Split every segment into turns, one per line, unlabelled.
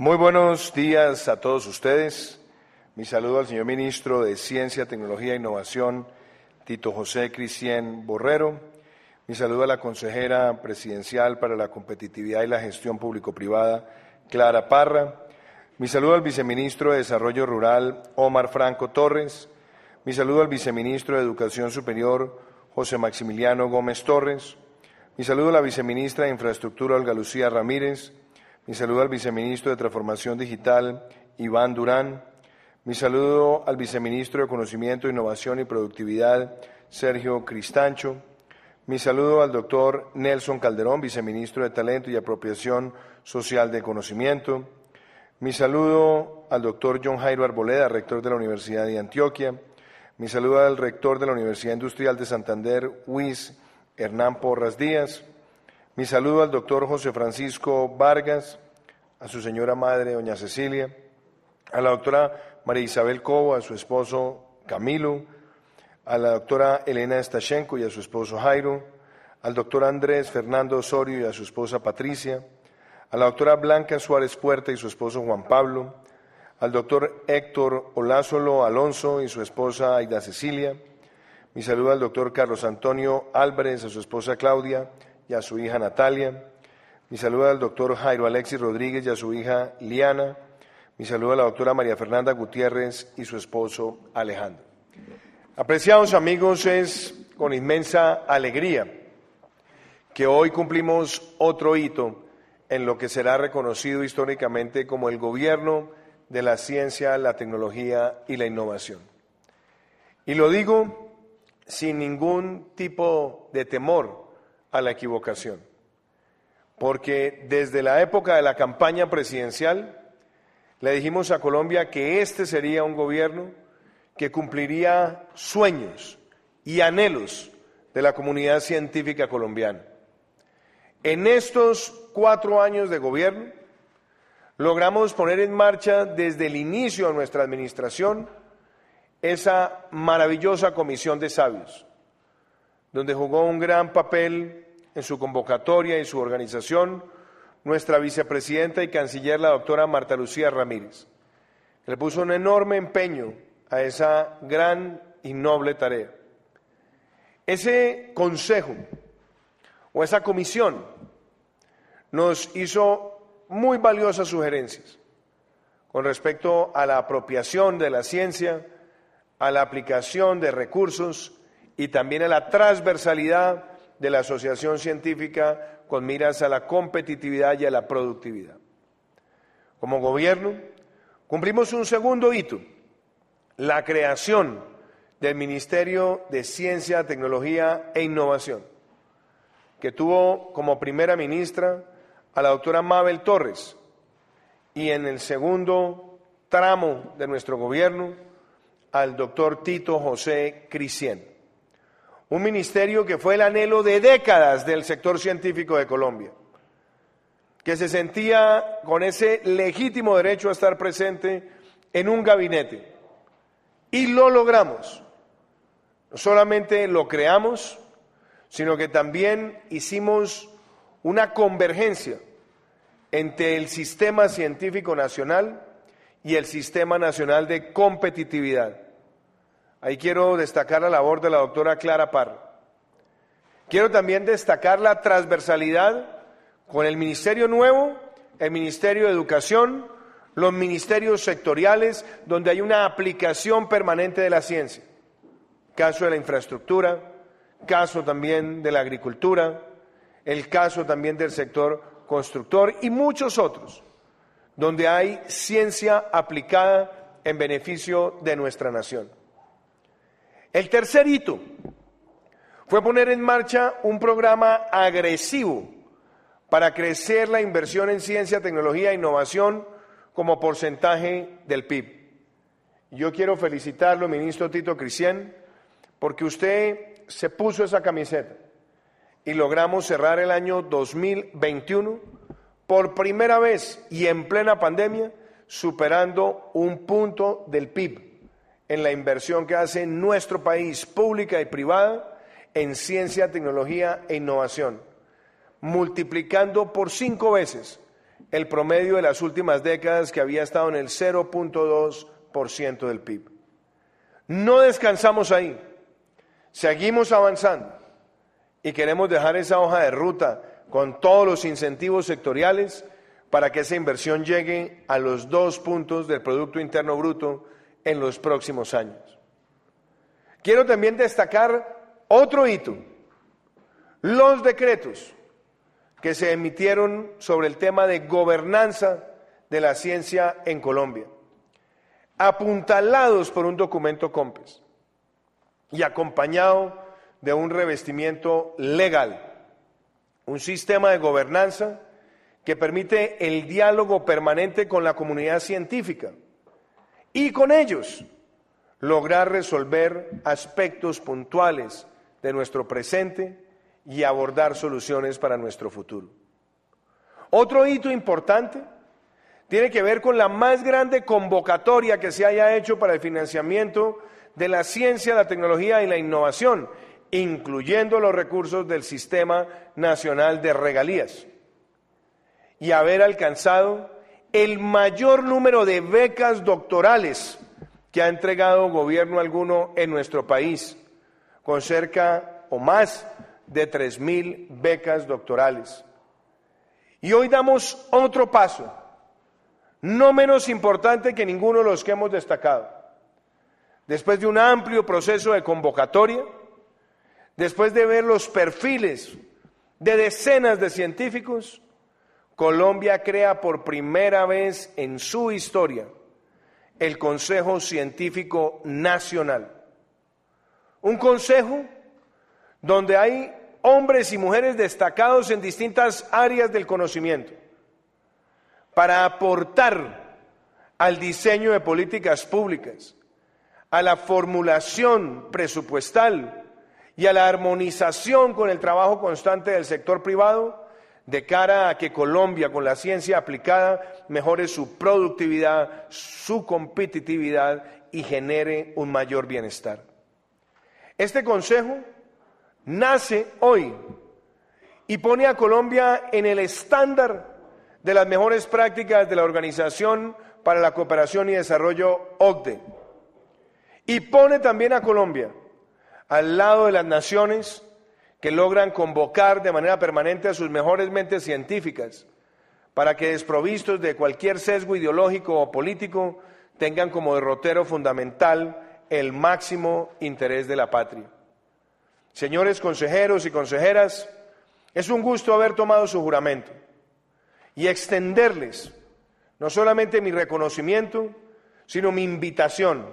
Muy buenos días a todos ustedes. Mi saludo al señor ministro de Ciencia, Tecnología e Innovación, Tito José Cristian Borrero. Mi saludo a la consejera presidencial para la competitividad y la gestión público-privada, Clara Parra. Mi saludo al viceministro de Desarrollo Rural, Omar Franco Torres. Mi saludo al viceministro de Educación Superior, José Maximiliano Gómez Torres. Mi saludo a la viceministra de Infraestructura, Olga Lucía Ramírez. Mi saludo al viceministro de Transformación Digital, Iván Durán. Mi saludo al viceministro de Conocimiento, Innovación y Productividad, Sergio Cristancho. Mi saludo al doctor Nelson Calderón, viceministro de Talento y Apropiación Social de Conocimiento. Mi saludo al doctor John Jairo Arboleda, rector de la Universidad de Antioquia. Mi saludo al rector de la Universidad Industrial de Santander, UIS, Hernán Porras Díaz. Mi saludo al doctor José Francisco Vargas, a su señora madre, doña Cecilia, a la doctora María Isabel Cobo, a su esposo Camilo, a la doctora Elena Stashenko y a su esposo Jairo, al doctor Andrés Fernando Osorio y a su esposa Patricia, a la doctora Blanca Suárez Puerta y su esposo Juan Pablo, al doctor Héctor Olázolo Alonso y su esposa Aida Cecilia. Mi saludo al doctor Carlos Antonio Álvarez, a su esposa Claudia y a su hija Natalia. Mi saludo al doctor Jairo Alexis Rodríguez y a su hija Liana. Mi saludo a la doctora María Fernanda Gutiérrez y su esposo Alejandro. Apreciados amigos, es con inmensa alegría que hoy cumplimos otro hito en lo que será reconocido históricamente como el gobierno de la ciencia, la tecnología y la innovación. Y lo digo sin ningún tipo de temor a la equivocación, porque desde la época de la campaña presidencial le dijimos a Colombia que este sería un gobierno que cumpliría sueños y anhelos de la comunidad científica colombiana. En estos cuatro años de gobierno, logramos poner en marcha desde el inicio de nuestra administración esa maravillosa comisión de sabios, donde jugó un gran papel en su convocatoria y su organización nuestra vicepresidenta y canciller, la doctora Marta Lucía Ramírez, que le puso un enorme empeño a esa gran y noble tarea. Ese consejo o esa comisión nos hizo muy valiosas sugerencias con respecto a la apropiación de la ciencia, a la aplicación de recursos y también a la transversalidad de la asociación científica con miras a la competitividad y a la productividad. Como gobierno, cumplimos un segundo hito, la creación del Ministerio de Ciencia, Tecnología e Innovación, que tuvo como primera ministra a la doctora Mabel Torres y en el segundo tramo de nuestro gobierno al doctor Tito José Crisien. Un ministerio que fue el anhelo de décadas del sector científico de Colombia, que se sentía con ese legítimo derecho a estar presente en un gabinete. Y lo logramos. No solamente lo creamos, sino que también hicimos una convergencia entre el sistema científico nacional y el sistema nacional de competitividad. Ahí quiero destacar la labor de la doctora Clara Parra. Quiero también destacar la transversalidad con el Ministerio Nuevo, el Ministerio de Educación, los ministerios sectoriales, donde hay una aplicación permanente de la ciencia. Caso de la infraestructura, caso también de la agricultura, el caso también del sector constructor y muchos otros, donde hay ciencia aplicada en beneficio de nuestra nación. El tercer hito fue poner en marcha un programa agresivo para crecer la inversión en ciencia, tecnología e innovación como porcentaje del PIB. Yo quiero felicitarlo, ministro Tito Cristian, porque usted se puso esa camiseta y logramos cerrar el año 2021 por primera vez y en plena pandemia superando un punto del PIB en la inversión que hace nuestro país, pública y privada, en ciencia, tecnología e innovación, multiplicando por cinco veces el promedio de las últimas décadas que había estado en el 0.2% del PIB. No descansamos ahí, seguimos avanzando y queremos dejar esa hoja de ruta con todos los incentivos sectoriales para que esa inversión llegue a los dos puntos del Producto Interno Bruto en los próximos años. Quiero también destacar otro hito, los decretos que se emitieron sobre el tema de gobernanza de la ciencia en Colombia, apuntalados por un documento COMPES y acompañado de un revestimiento legal, un sistema de gobernanza que permite el diálogo permanente con la comunidad científica y con ellos lograr resolver aspectos puntuales de nuestro presente y abordar soluciones para nuestro futuro. Otro hito importante tiene que ver con la más grande convocatoria que se haya hecho para el financiamiento de la ciencia, la tecnología y la innovación, incluyendo los recursos del Sistema Nacional de Regalías, y haber alcanzado el mayor número de becas doctorales que ha entregado gobierno alguno en nuestro país, con cerca o más de 3.000 becas doctorales. Y hoy damos otro paso, no menos importante que ninguno de los que hemos destacado. Después de un amplio proceso de convocatoria, después de ver los perfiles de decenas de científicos, Colombia crea por primera vez en su historia el Consejo Científico Nacional. Un consejo donde hay hombres y mujeres destacados en distintas áreas del conocimiento para aportar al diseño de políticas públicas, a la formulación presupuestal y a la armonización con el trabajo constante del sector privado de cara a que Colombia con la ciencia aplicada mejore su productividad, su competitividad y genere un mayor bienestar. Este Consejo nace hoy y pone a Colombia en el estándar de las mejores prácticas de la Organización para la Cooperación y Desarrollo OCDE. Y pone también a Colombia al lado de las naciones que logran convocar de manera permanente a sus mejores mentes científicas para que desprovistos de cualquier sesgo ideológico o político tengan como derrotero fundamental el máximo interés de la patria. Señores consejeros y consejeras, es un gusto haber tomado su juramento y extenderles no solamente mi reconocimiento, sino mi invitación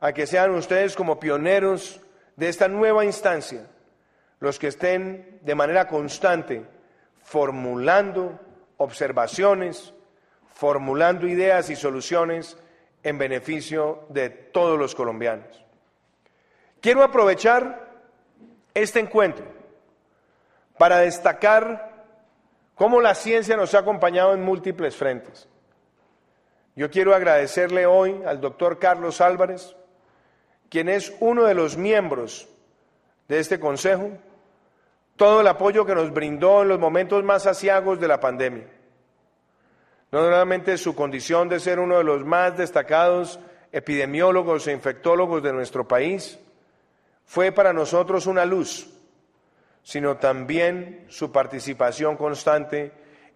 a que sean ustedes como pioneros de esta nueva instancia, los que estén de manera constante formulando observaciones, formulando ideas y soluciones en beneficio de todos los colombianos. Quiero aprovechar este encuentro para destacar cómo la ciencia nos ha acompañado en múltiples frentes. Yo quiero agradecerle hoy al doctor Carlos Álvarez, quien es uno de los miembros de este Consejo, todo el apoyo que nos brindó en los momentos más asiagos de la pandemia. No solamente su condición de ser uno de los más destacados epidemiólogos e infectólogos de nuestro país, fue para nosotros una luz, sino también su participación constante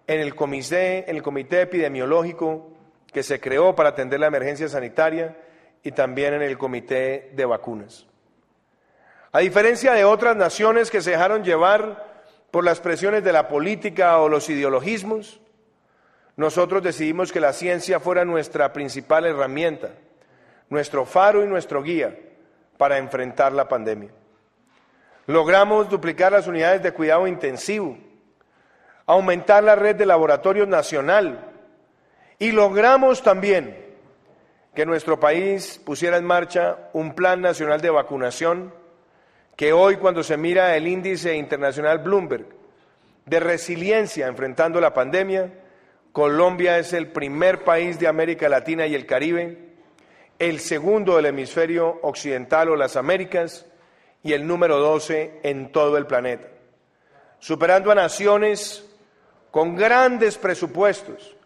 en el comité, en el comité epidemiológico que se creó para atender la emergencia sanitaria y también en el comité de vacunas. A diferencia de otras naciones que se dejaron llevar por las presiones de la política o los ideologismos, nosotros decidimos que la ciencia fuera nuestra principal herramienta, nuestro faro y nuestro guía para enfrentar la pandemia. Logramos duplicar las unidades de cuidado intensivo, aumentar la red de laboratorios nacional y logramos también que nuestro país pusiera en marcha un plan nacional de vacunación que hoy cuando se mira el índice internacional Bloomberg de resiliencia enfrentando la pandemia, Colombia es el primer país de América Latina y el Caribe el segundo del hemisferio occidental o las Américas y el número 12 en todo el planeta, superando a naciones con grandes presupuestos,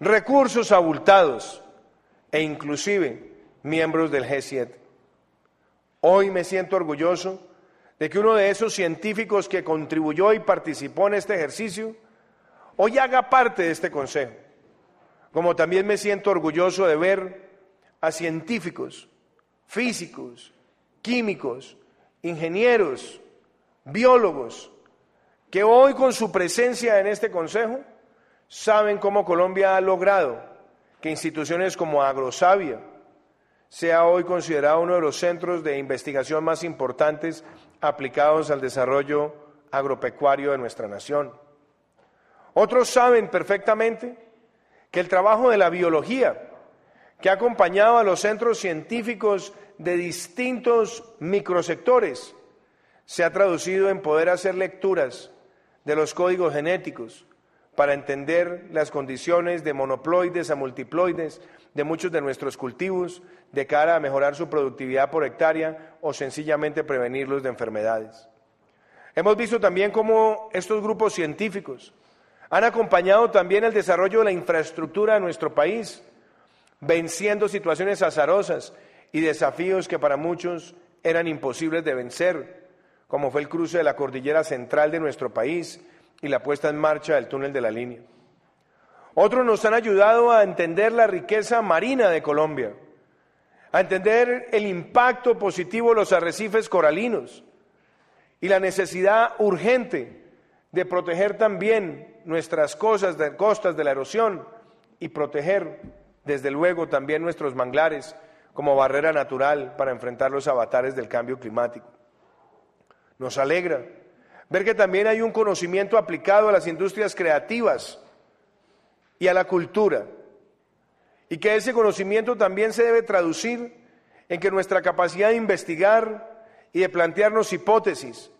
recursos abultados e inclusive miembros del G7. Hoy me siento orgulloso de que uno de esos científicos que contribuyó y participó en este ejercicio hoy haga parte de este consejo. Como también me siento orgulloso de ver a científicos, físicos, químicos, ingenieros, biólogos, que hoy con su presencia en este consejo saben cómo Colombia ha logrado que instituciones como Agrosavia sea hoy considerado uno de los centros de investigación más importantes aplicados al desarrollo agropecuario de nuestra nación. Otros saben perfectamente que el trabajo de la biología, que ha acompañado a los centros científicos de distintos microsectores, se ha traducido en poder hacer lecturas de los códigos genéticos para entender las condiciones de monoploides a multiploides de muchos de nuestros cultivos de cara a mejorar su productividad por hectárea o sencillamente prevenirlos de enfermedades. Hemos visto también cómo estos grupos científicos han acompañado también el desarrollo de la infraestructura de nuestro país, venciendo situaciones azarosas y desafíos que para muchos eran imposibles de vencer, como fue el cruce de la cordillera central de nuestro país y la puesta en marcha del túnel de la línea. Otros nos han ayudado a entender la riqueza marina de Colombia, a entender el impacto positivo de los arrecifes coralinos y la necesidad urgente de proteger también nuestras costas de, la erosión y proteger, desde luego, también nuestros manglares como barrera natural para enfrentar los avatares del cambio climático. Nos alegra ver que también hay un conocimiento aplicado a las industrias creativas y a la cultura, y que ese conocimiento también se debe traducir en que nuestra capacidad de investigar y de plantearnos hipótesis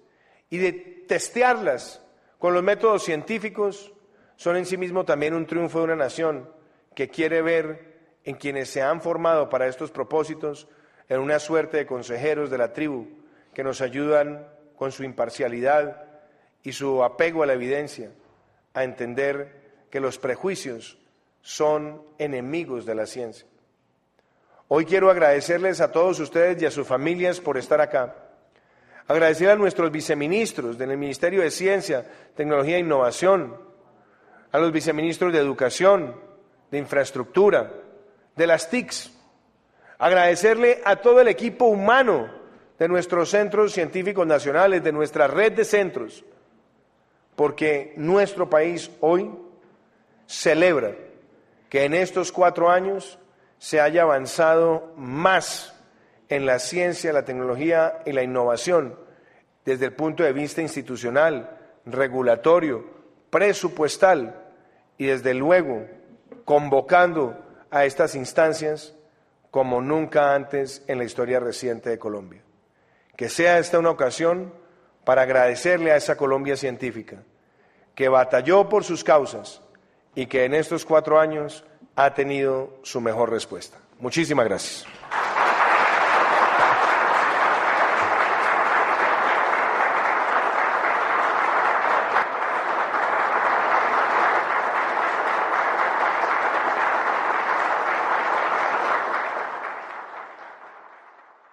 y de testearlas con los métodos científicos son en sí mismo también un triunfo de una nación que quiere ver en quienes se han formado para estos propósitos en una suerte de consejeros de la tribu que nos ayudan con su imparcialidad y su apego a la evidencia a entender que los prejuicios son enemigos de la ciencia. Hoy quiero agradecerles a todos ustedes y a sus familias por estar acá. Agradecer a nuestros viceministros del Ministerio de Ciencia, Tecnología e Innovación, a los viceministros de Educación, de Infraestructura, de las TICs. Agradecerle a todo el equipo humano de nuestros centros científicos nacionales, de nuestra red de centros, porque nuestro país hoy celebra que en estos cuatro años se haya avanzado más en la ciencia, la tecnología y la innovación desde el punto de vista institucional, regulatorio, presupuestal y desde luego convocando a estas instancias como nunca antes en la historia reciente de Colombia. Que sea esta una ocasión para agradecerle a esa Colombia científica que batalló por sus causas, y que en estos cuatro años ha tenido su mejor respuesta. Muchísimas gracias.